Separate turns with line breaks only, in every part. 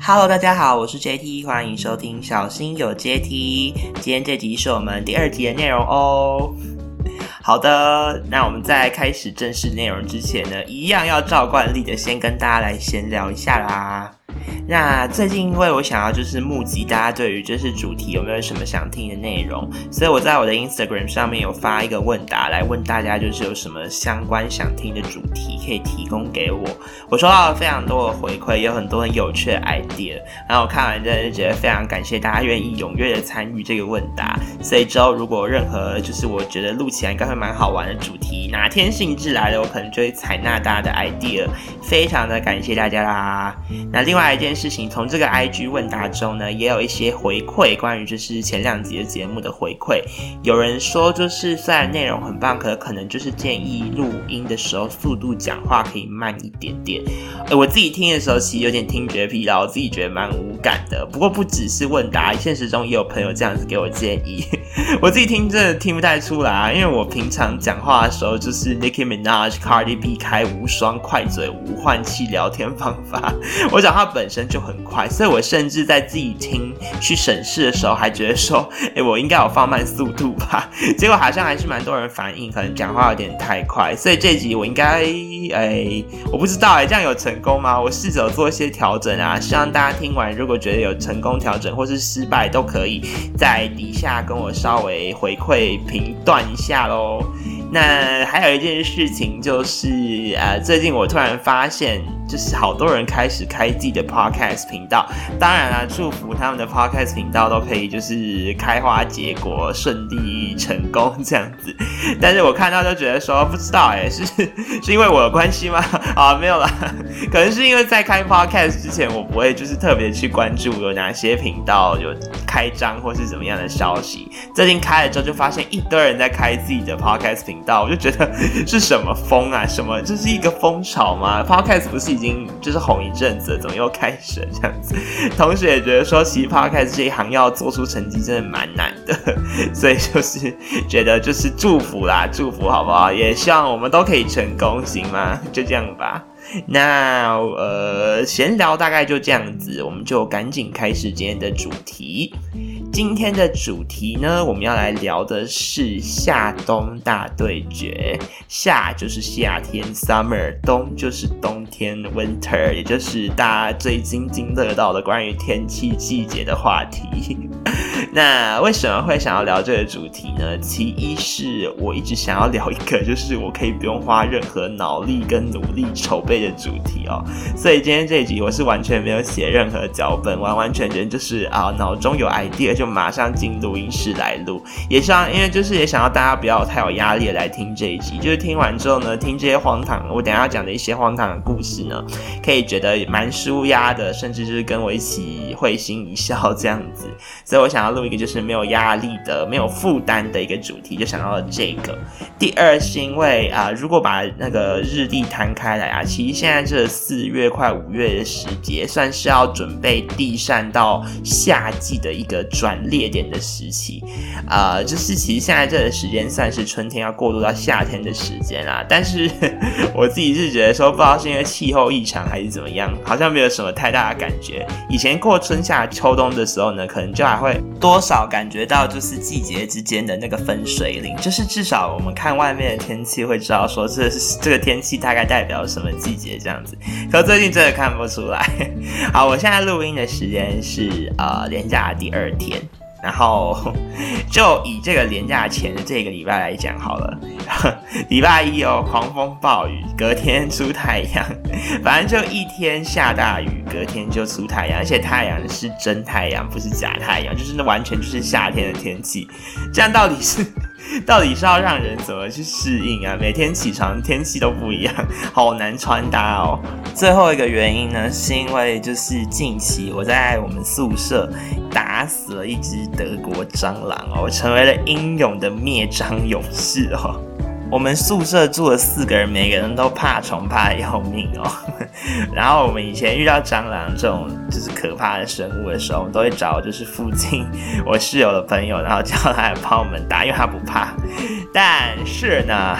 Hello，大家好，我是 JT，欢迎收听小心有阶梯。今天这集是我们第二集的内容哦。好的，那我们在开始正式内容之前呢，一样要照惯例的先跟大家来闲聊一下啦。那最近因为我想要就是募集大家对于就是主题有没有什么想听的内容，所以我在我的 Instagram 上面有发一个问答来问大家，就是有什么相关想听的主题可以提供给我。我收到了非常多的回馈，有很多很有趣的 idea，然后我看完真的是觉得非常感谢大家愿意踊跃的参与这个问答。所以之后如果任何就是我觉得录起来应该会蛮好玩的主题，哪天兴致来了，我可能就会采纳大家的 idea。非常的感谢大家啦。那另外一件。事情从这个 IG 问答中呢，也有一些回馈，关于就是前两集的节目的回馈。有人说，就是虽然内容很棒，可可能就是建议录音的时候速度讲话可以慢一点点。呃，我自己听的时候其实有点听觉疲劳，我自己觉得蛮无感的。不过不只是问答，现实中也有朋友这样子给我建议。我自己听真的听不太出来啊，因为我平常讲话的时候就是 Nicki Minaj、Cardi B 开无双快嘴无换气聊天方法，我讲话本身就很快，所以我甚至在自己听去审视的时候，还觉得说，哎，我应该有放慢速度吧？结果好像还是蛮多人反映，可能讲话有点太快，所以这集我应该，哎，我不知道哎，这样有成功吗？我试着做一些调整啊，希望大家听完如果觉得有成功调整或是失败，都可以在底下跟我稍微回馈评断一下喽。那还有一件事情就是，呃，最近我突然发现。就是好多人开始开自己的 podcast 频道，当然啦，祝福他们的 podcast 频道都可以就是开花结果，顺利成功这样子。但是我看到就觉得说，不知道哎，是是因为我的关系吗？啊，没有啦，可能是因为在开 podcast 之前，我不会就是特别去关注有哪些频道有开张或是怎么样的消息。最近开了之后，就发现一堆人在开自己的 podcast 频我就觉得是什么风啊？什么这是一个风潮吗？podcast 不是？已经就是红一阵子，怎么又开始了这样子？同时也觉得说，其实 podcast 这一行要做出成绩真的蛮难的，所以就是觉得就是祝福啦，祝福好不好？也希望我们都可以成功，行吗？就这样吧。那呃，闲聊大概就这样子，我们就赶紧开始今天的主题。今天的主题呢，我们要来聊的是夏冬大对决。夏就是夏天 （summer），冬就是冬天 （winter），也就是大家最津津乐道的关于天气季节的话题。那为什么会想要聊这个主题呢？其一是我一直想要聊一个，就是我可以不用花任何脑力跟努力筹备的主题哦。所以今天这一集我是完全没有写任何脚本，完完全全就是啊，脑中有 idea 就马上进录音室来录。也希望因为就是也想要大家不要太有压力来听这一集，就是听完之后呢，听这些荒唐我等下讲的一些荒唐的故事呢，可以觉得蛮舒压的，甚至就是跟我一起会心一笑这样子。所以我想要录。一个就是没有压力的、没有负担的一个主题，就想到了这个。第二是因为啊，如果把那个日历摊开来啊，其实现在这四月快五月的时节，算是要准备地扇到夏季的一个转捩点的时期。啊，就是其实现在这个时间算是春天要过渡到夏天的时间啊。但是 我自己是觉得说，不知道是因为气候异常还是怎么样，好像没有什么太大的感觉。以前过春夏秋冬的时候呢，可能就还会多。少感觉到就是季节之间的那个分水岭，就是至少我们看外面的天气会知道说这这个天气大概代表什么季节这样子。可最近真的看不出来。好，我现在录音的时间是呃连假第二天。然后就以这个连假前的这个礼拜来讲好了，礼拜一哦，狂风暴雨，隔天出太阳，反正就一天下大雨，隔天就出太阳，而且太阳是真太阳，不是假太阳，就是那完全就是夏天的天气，这样到底是？到底是要让人怎么去适应啊？每天起床天气都不一样，好难穿搭哦。最后一个原因呢，是因为就是近期我在我们宿舍打死了一只德国蟑螂哦，我成为了英勇的灭蟑勇士哦。我们宿舍住了四个人，每个人都怕虫怕的要命哦。然后我们以前遇到蟑螂这种就是可怕的生物的时候，我们都会找就是附近我室友的朋友，然后叫他来帮我们打，因为他不怕。但是呢，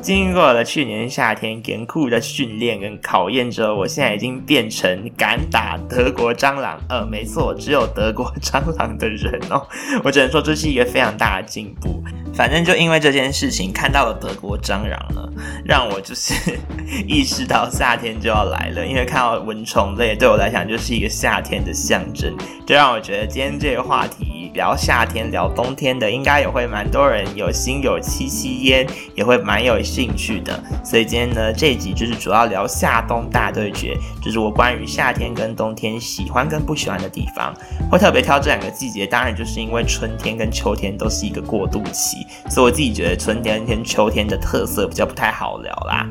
经过了去年夏天严酷的训练跟考验之后，我现在已经变成敢打德国蟑螂，呃，没错，只有德国蟑螂的人哦。我只能说这是一个非常大的进步。反正就因为这件事情，看到了德国蟑螂呢，让我就是 意识到夏天就要来了。因为看到蚊虫类，对我来讲就是一个夏天的象征，就让我觉得今天这个话题聊夏天、聊冬天的，应该也会蛮多人有心有戚戚焉，也会蛮有兴趣的。所以今天呢，这一集就是主要聊夏冬大对决，就是我关于夏天跟冬天喜欢跟不喜欢的地方。会特别挑这两个季节，当然就是因为春天跟秋天都是一个过渡期。所以我自己觉得春天跟秋天的特色比较不太好聊啦，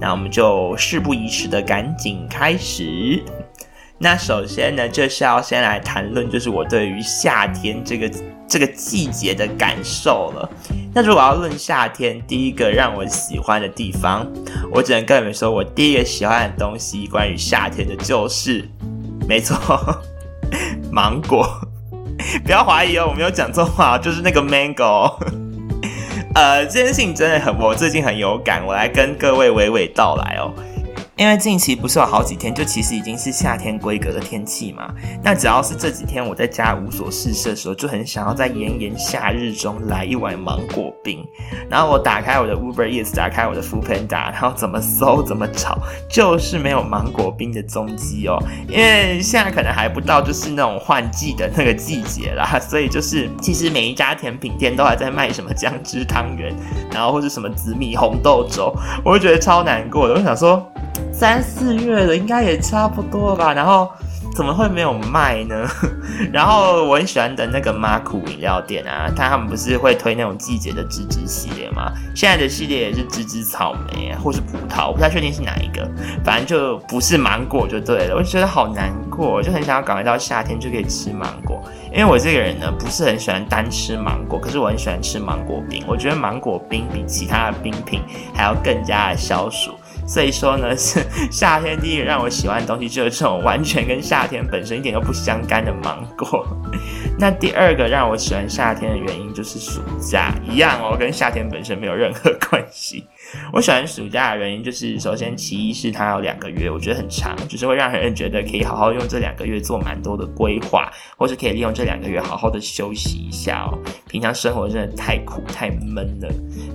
那我们就事不宜迟的赶紧开始。那首先呢，就是要先来谈论，就是我对于夏天这个这个季节的感受了。那如果要论夏天，第一个让我喜欢的地方，我只能跟你们说，我第一个喜欢的东西，关于夏天的就是，没错，芒果。不要怀疑哦，我没有讲错话，就是那个 mango。呃，这件事情真的很，我最近很有感，我来跟各位娓娓道来哦。因为近期不是有好几天，就其实已经是夏天规格的天气嘛。那只要是这几天我在家无所事事的时候，就很想要在炎炎夏日中来一碗芒果冰。然后我打开我的 Uber Eats，打开我的 Food Panda，然后怎么搜怎么找，就是没有芒果冰的踪迹哦。因为现在可能还不到就是那种换季的那个季节啦，所以就是其实每一家甜品店都还在卖什么姜汁汤圆，然后或者什么紫米红豆粥，我就觉得超难过的。我想说。三四月了，应该也差不多吧。然后怎么会没有卖呢？然后我很喜欢的那个马库饮料店啊，他们不是会推那种季节的芝芝系列吗？现在的系列也是芝芝草莓，或是葡萄，我不太确定是哪一个。反正就不是芒果就对了。我就觉得好难过，就很想要赶快到夏天就可以吃芒果。因为我这个人呢，不是很喜欢单吃芒果，可是我很喜欢吃芒果冰。我觉得芒果冰比其他的冰品还要更加的消暑。所以说呢，是夏天第一个让我喜欢的东西，就是这种完全跟夏天本身一点都不相干的芒果。那第二个让我喜欢夏天的原因，就是暑假一样哦，跟夏天本身没有任何关系。我喜欢暑假的原因就是，首先其一是它有两个月，我觉得很长，就是会让人觉得可以好好用这两个月做蛮多的规划，或是可以利用这两个月好好的休息一下哦。平常生活真的太苦太闷了，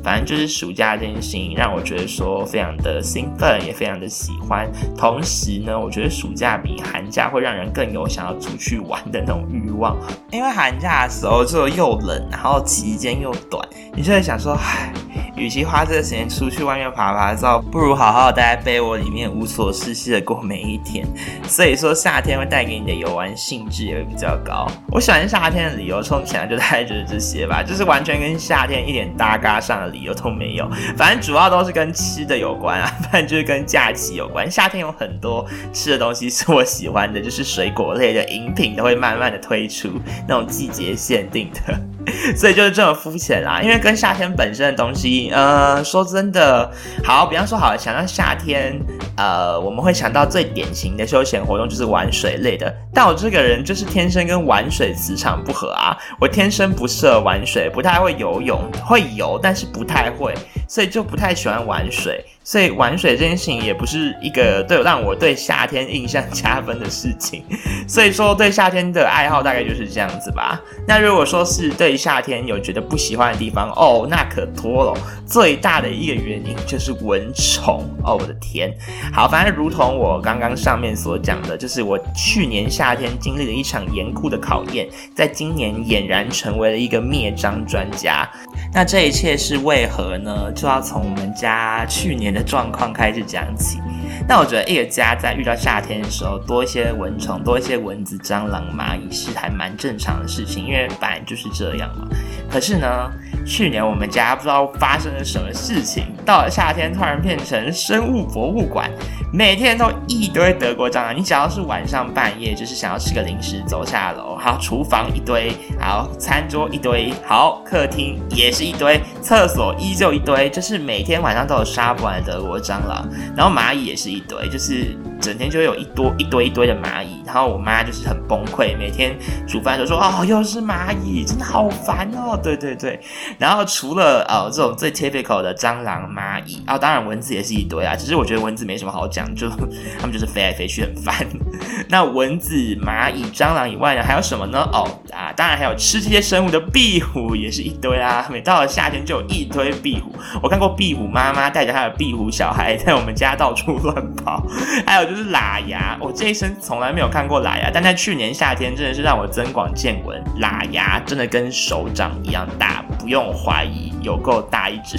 反正就是暑假这件事情让我觉得说非常的兴奋，也非常的喜欢。同时呢，我觉得暑假比寒假会让人更有想要出去玩的那种欲望，因为寒假的时候就又冷，然后期间又短，你就会想说，唉。与其花这个时间出去外面爬爬照，不如好好待在被窝里面无所事事的过每一天。所以说夏天会带给你的游玩兴致也会比较高。我喜欢夏天的理由，充其量就大概就是这些吧，就是完全跟夏天一点搭嘎上的理由都没有。反正主要都是跟吃的有关啊，反正就是跟假期有关。夏天有很多吃的东西是我喜欢的，就是水果类的饮品都会慢慢的推出那种季节限定的。所以就是这么肤浅啦，因为跟夏天本身的东西，呃，说真的，好，比方说，好，想到夏天，呃，我们会想到最典型的休闲活动就是玩水类的。但我这个人就是天生跟玩水磁场不合啊，我天生不适合玩水，不太会游泳，会游，但是不太会，所以就不太喜欢玩水。所以玩水这件事情也不是一个对让我对夏天印象加分的事情。所以说对夏天的爱好大概就是这样子吧。那如果说是对夏天有觉得不喜欢的地方哦，那可多了。最大的一个原因就是蚊虫哦，我的天。好，反正如同我刚刚上面所讲的，就是我去年夏天经历了一场严酷的考验，在今年俨然成为了一个灭蟑专家。那这一切是为何呢？就要从我们家去年。的状况开始讲起，那我觉得一个家在遇到夏天的时候，多一些蚊虫，多一些蚊子、蟑螂、蚂蚁是还蛮正常的事情，因为本来就是这样嘛。可是呢，去年我们家不知道发生了什么事情，到了夏天突然变成生物博物馆，每天都一堆德国蟑螂。你只要是晚上半夜，就是想要吃个零食，走下楼，好，厨房一堆，好，餐桌一堆，好，客厅也是一堆，厕所依旧一堆，就是每天晚上都有杀不完的德国蟑螂。然后蚂蚁也是一堆，就是整天就有一多一堆一堆的蚂蚁。然后我妈就是很崩溃，每天煮饭就说：“哦，又是蚂蚁，真的好烦哦。”对对对。然后除了呃这种最 typical 的蟑螂、蚂蚁啊，当然蚊子也是一堆啊。只是我觉得蚊子没什么好讲，就 他们就是飞来飞去很烦。那蚊子、蚂蚁、蟑螂以外呢，还有什么呢？哦啊，当然还有吃这些生物的壁虎也是一堆啊。每到了夏天就有一堆壁虎。我看过壁虎妈妈带着她的壁虎小孩在我们家到处乱跑。还有就是喇牙，我这一生从来没有看过喇牙，但在去年夏天真的是让我增广见闻，喇牙真的跟手掌一样大。不用怀疑，有够大一只，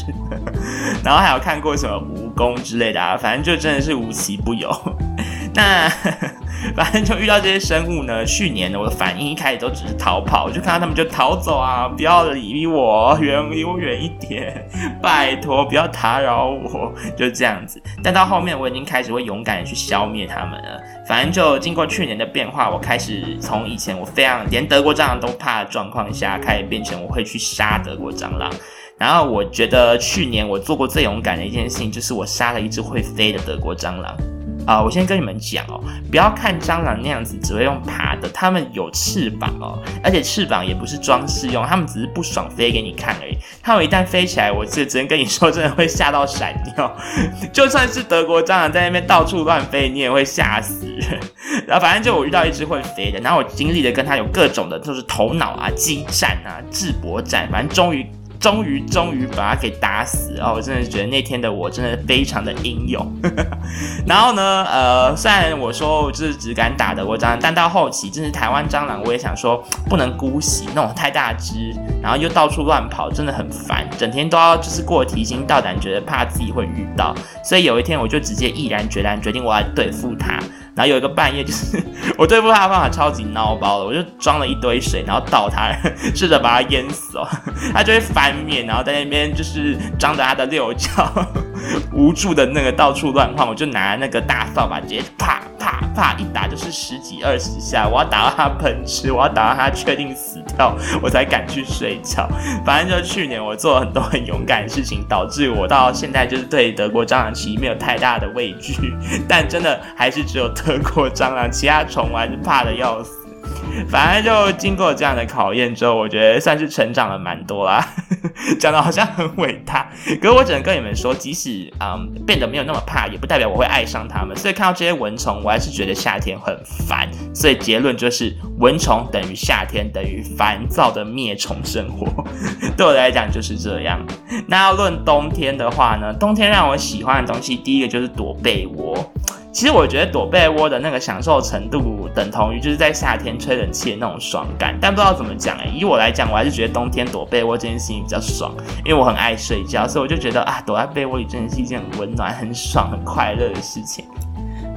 然后还有看过什么蜈蚣之类的啊，反正就真的是无奇不有。那 反正就遇到这些生物呢，去年呢我的反应一开始都只是逃跑，我就看到他们就逃走啊，不要理我，远离我远一点，拜托不要打扰我，就这样子。但到后面我已经开始会勇敢的去消灭他们了。反正就经过去年的变化，我开始从以前我非常连德国蟑螂都怕的状况下，开始变成我会去杀德国蟑螂。然后我觉得去年我做过最勇敢的一件事情，就是我杀了一只会飞的德国蟑螂。啊，我先跟你们讲哦，不要看蟑螂那样子只会用爬的，它们有翅膀哦，而且翅膀也不是装饰用，它们只是不爽飞给你看而已。它们一旦飞起来，我这只能跟你说，真的会吓到闪尿。就算是德国蟑螂在那边到处乱飞，你也会吓死人。然后反正就我遇到一只会飞的，然后我经历的跟它有各种的，就是头脑啊、激战啊、智博战，反正终于。终于，终于把他给打死哦！我真的觉得那天的我真的非常的英勇。然后呢，呃，虽然我说我就是只敢打德国蟑螂，但到后期，真是台湾蟑螂，我也想说不能姑息那种太大只，然后又到处乱跑，真的很烦，整天都要就是过提心吊胆，觉得怕自己会遇到。所以有一天，我就直接毅然决然决定我要对付它。然后有一个半夜，就是 我对付他的方法超级孬包的，我就装了一堆水，然后倒它，试着把它淹死哦。它就会翻面，然后在那边就是张着它的六角，无助的那个到处乱晃。我就拿那个大扫把，直接啪啪啪一打就是十几二十下，我要打到他喷吃，我要打到他确定死掉，我才敢去睡觉。反正就是去年我做了很多很勇敢的事情，导致我到现在就是对德国蟑螂其实没有太大的畏惧，但真的还是只有。德国蟑螂，其他虫我还是怕的要死。反正就经过这样的考验之后，我觉得算是成长了蛮多啦。讲的好像很伟大，可是我只能跟你们说，即使嗯变得没有那么怕，也不代表我会爱上它们。所以看到这些蚊虫，我还是觉得夏天很烦。所以结论就是，蚊虫等于夏天等于烦躁的灭虫生活。对我来讲就是这样。那要论冬天的话呢，冬天让我喜欢的东西，第一个就是躲被窝。其实我觉得躲被窝的那个享受程度，等同于就是在夏天吹冷气的那种爽感。但不知道怎么讲哎，以我来讲，我还是觉得冬天躲被窝这件事情比较爽，因为我很爱睡觉，所以我就觉得啊，躲在被窝里真的是一件很温暖、很爽、很快乐的事情。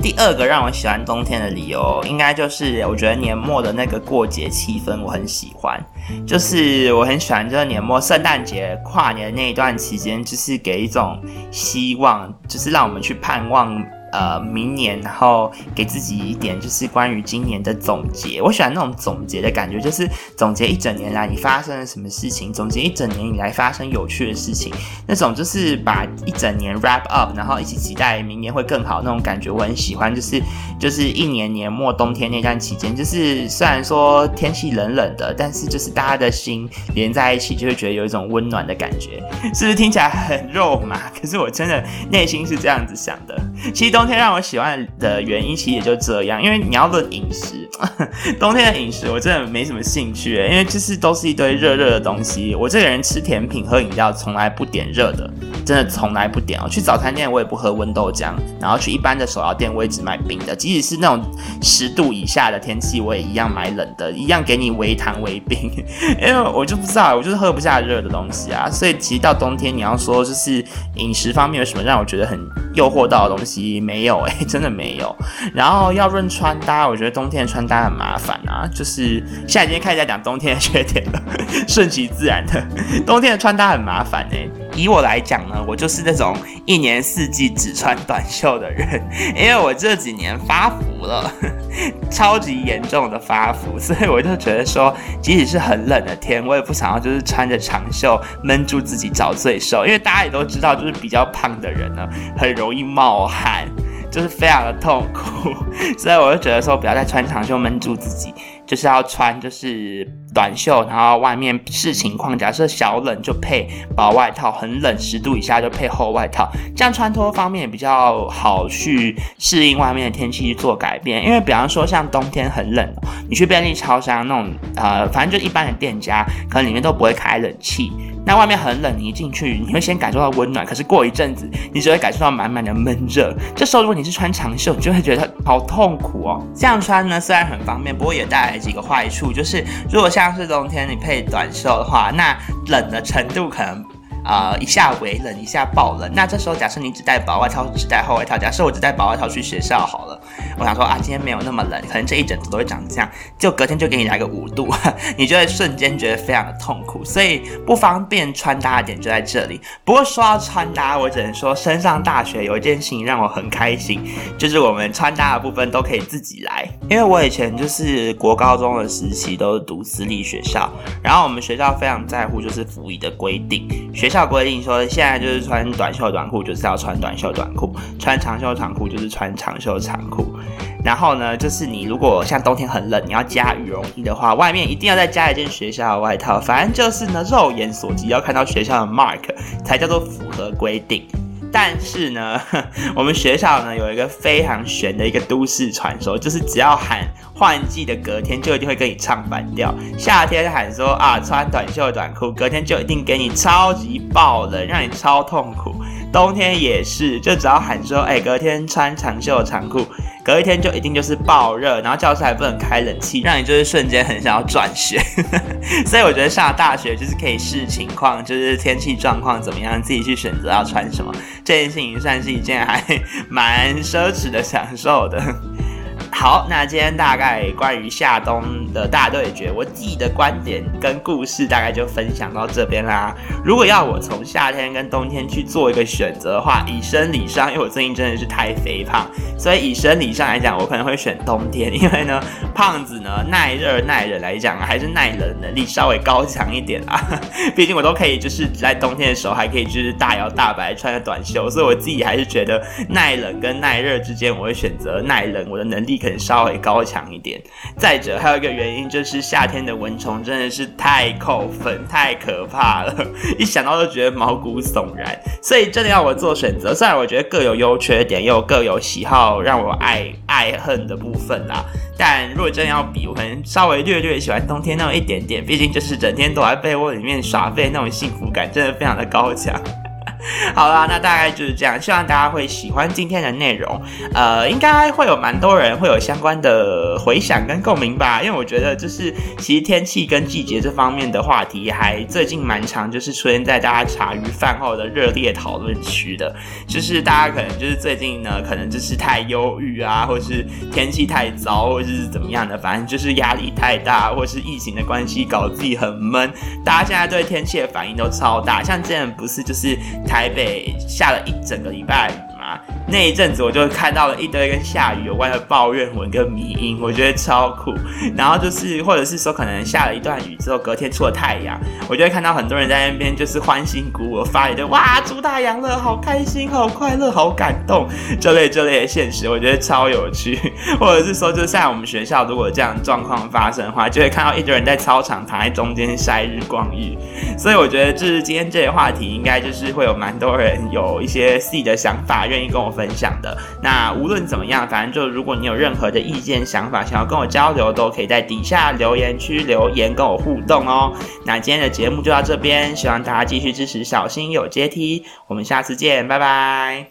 第二个让我喜欢冬天的理由，应该就是我觉得年末的那个过节气氛我很喜欢，就是我很喜欢这个年末圣诞节、跨年那一段期间，就是给一种希望，就是让我们去盼望。呃，明年，然后给自己一点就是关于今年的总结。我喜欢那种总结的感觉，就是总结一整年来你发生了什么事情，总结一整年以来发生有趣的事情，那种就是把一整年 wrap up，然后一起期待明年会更好那种感觉，我很喜欢。就是就是一年年末冬天那段期间，就是虽然说天气冷冷的，但是就是大家的心连在一起，就会觉得有一种温暖的感觉，是不是听起来很肉麻？可是我真的内心是这样子想的。其实冬天让我喜欢的原因，其实也就这样。因为你要论饮食，冬天的饮食我真的没什么兴趣，因为就是都是一堆热热的东西。我这个人吃甜品、喝饮料从来不点热的，真的从来不点哦。去早餐店我也不喝温豆浆，然后去一般的手摇店我也只买冰的。即使是那种十度以下的天气，我也一样买冷的，一样给你微糖微冰。因为我就不知道，我就是喝不下热的东西啊。所以其实到冬天，你要说就是饮食方面有什么让我觉得很诱惑到的东西。西没有哎，真的没有。然后要论穿搭，我觉得冬天穿搭很麻烦啊，就是现在已经开始在讲冬天的缺点了，顺其自然的，冬天的穿搭很麻烦哎。以我来讲呢，我就是那种一年四季只穿短袖的人，因为我这几年发福了，超级严重的发福，所以我就觉得说，即使是很冷的天，我也不想要就是穿着长袖闷住自己找罪受，因为大家也都知道，就是比较胖的人呢，很容易冒汗。就是非常的痛苦，所以我就觉得说，不要再穿长袖闷住自己，就是要穿就是短袖，然后外面视情况，假设小冷就配薄外套，很冷十度以下就配厚外套，这样穿脱方面比较好去适应外面的天气去做改变。因为比方说像冬天很冷，你去便利超商那种呃，反正就一般的店家，可能里面都不会开冷气。那外面很冷，你一进去，你会先感受到温暖，可是过一阵子，你只会感受到满满的闷热。这时候，如果你是穿长袖，你就会觉得好痛苦哦。这样穿呢，虽然很方便，不过也带来几个坏处，就是如果像像是冬天你配短袖的话，那冷的程度可能。啊，一下微冷，一下暴冷。那这时候，假设你只带薄外套，只带厚外套。假设我只带薄外套去学校好了，我想说啊，今天没有那么冷，可能这一整都会长这样，就隔天就给你来个五度，你就会瞬间觉得非常的痛苦。所以不方便穿搭的点就在这里。不过说到穿搭，我只能说升上大学有一件事情让我很开心，就是我们穿搭的部分都可以自己来。因为我以前就是国高中的时期都是读私立学校，然后我们学校非常在乎就是服仪的规定，学校规定说，现在就是穿短袖短裤，就是要穿短袖短裤；穿长袖长裤，就是穿长袖长裤。然后呢，就是你如果像冬天很冷，你要加羽绒衣的话，外面一定要再加一件学校的外套。反正就是呢，肉眼所及要看到学校的 mark 才叫做符合规定。但是呢，我们学校呢有一个非常玄的一个都市传说，就是只要喊换季的隔天，就一定会跟你唱反调。夏天喊说啊穿短袖短裤，隔天就一定给你超级爆冷，让你超痛苦。冬天也是，就只要喊说哎隔天穿长袖长裤。隔一天就一定就是爆热，然后教室还不能开冷气，让你就是瞬间很想要转学。所以我觉得上了大学就是可以视情况，就是天气状况怎么样，自己去选择要穿什么。这件事情算是一件还蛮奢侈的享受的。好，那今天大概关于夏冬的大对决，我自己的观点跟故事大概就分享到这边啦。如果要我从夏天跟冬天去做一个选择的话，以生理上，因为我最近真的是太肥胖，所以以生理上来讲，我可能会选冬天，因为呢，胖子呢耐热耐冷来讲，还是耐冷能力稍微高强一点啊。毕竟我都可以就是在冬天的时候还可以就是大摇大摆穿着短袖，所以我自己还是觉得耐冷跟耐热之间，我会选择耐冷，我的能力可。稍微高强一点。再者，还有一个原因就是夏天的蚊虫真的是太扣分、太可怕了，一想到就觉得毛骨悚然。所以真的要我做选择，虽然我觉得各有优缺点，又各有喜好让我爱爱恨的部分啦。但如果真的要比，我可能稍微略略喜欢冬天那种一点点，毕竟就是整天躲在被窝里面耍废那种幸福感，真的非常的高强。好啦，那大概就是这样，希望大家会喜欢今天的内容。呃，应该会有蛮多人会有相关的回想跟共鸣吧，因为我觉得就是其实天气跟季节这方面的话题，还最近蛮长，就是出现在大家茶余饭后的热烈讨论区的。就是大家可能就是最近呢，可能就是太忧郁啊，或是天气太糟，或者是怎么样的，反正就是压力太大，或是疫情的关系搞自己很闷。大家现在对天气的反应都超大，像之前不是就是。台北下了一整个礼拜雨嘛，那一阵子我就看到了一堆跟下雨有关的抱怨文跟迷音，我觉得超酷。然后就是，或者是说可能下了一段雨之后，隔天出了太阳，我就会看到很多人在那边就是欢欣鼓舞，发一堆哇，出大阳了，好开心，好快乐，好感动，这类这类的现实，我觉得超有趣。或者是说，就像我们学校如果这样状况发生的话，就会看到一堆人在操场躺在中间晒日光浴。所以我觉得，就是今天这个话题，应该就是会有蛮多人有一些自己的想法，愿意跟我分分享的。那无论怎么样，反正就如果你有任何的意见、想法，想要跟我交流，都可以在底下留言区留言跟我互动哦。那今天的节目就到这边，希望大家继续支持小心有阶梯，我们下次见，拜拜。